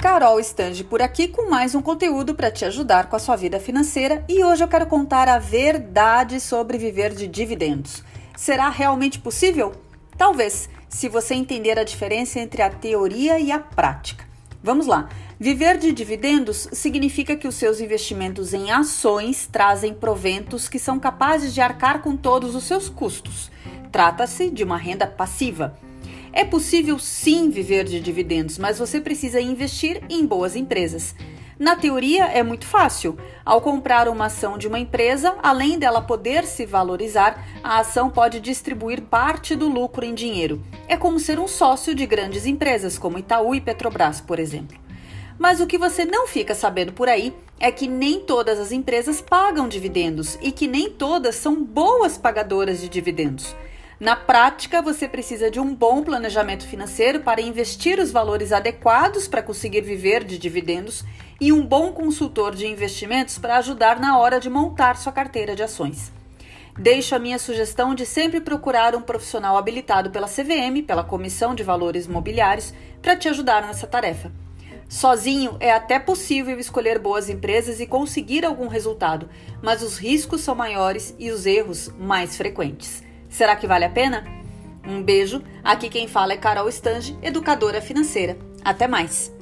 Carol Stange por aqui com mais um conteúdo para te ajudar com a sua vida financeira e hoje eu quero contar a verdade sobre viver de dividendos. Será realmente possível? Talvez, se você entender a diferença entre a teoria e a prática. Vamos lá. Viver de dividendos significa que os seus investimentos em ações trazem proventos que são capazes de arcar com todos os seus custos. Trata-se de uma renda passiva. É possível sim viver de dividendos, mas você precisa investir em boas empresas. Na teoria é muito fácil. Ao comprar uma ação de uma empresa, além dela poder se valorizar, a ação pode distribuir parte do lucro em dinheiro. É como ser um sócio de grandes empresas como Itaú e Petrobras, por exemplo. Mas o que você não fica sabendo por aí é que nem todas as empresas pagam dividendos e que nem todas são boas pagadoras de dividendos. Na prática, você precisa de um bom planejamento financeiro para investir os valores adequados para conseguir viver de dividendos e um bom consultor de investimentos para ajudar na hora de montar sua carteira de ações. Deixo a minha sugestão de sempre procurar um profissional habilitado pela CVM, pela Comissão de Valores Mobiliários, para te ajudar nessa tarefa. Sozinho é até possível escolher boas empresas e conseguir algum resultado, mas os riscos são maiores e os erros mais frequentes. Será que vale a pena? Um beijo. Aqui quem fala é Carol Stange, educadora financeira. Até mais.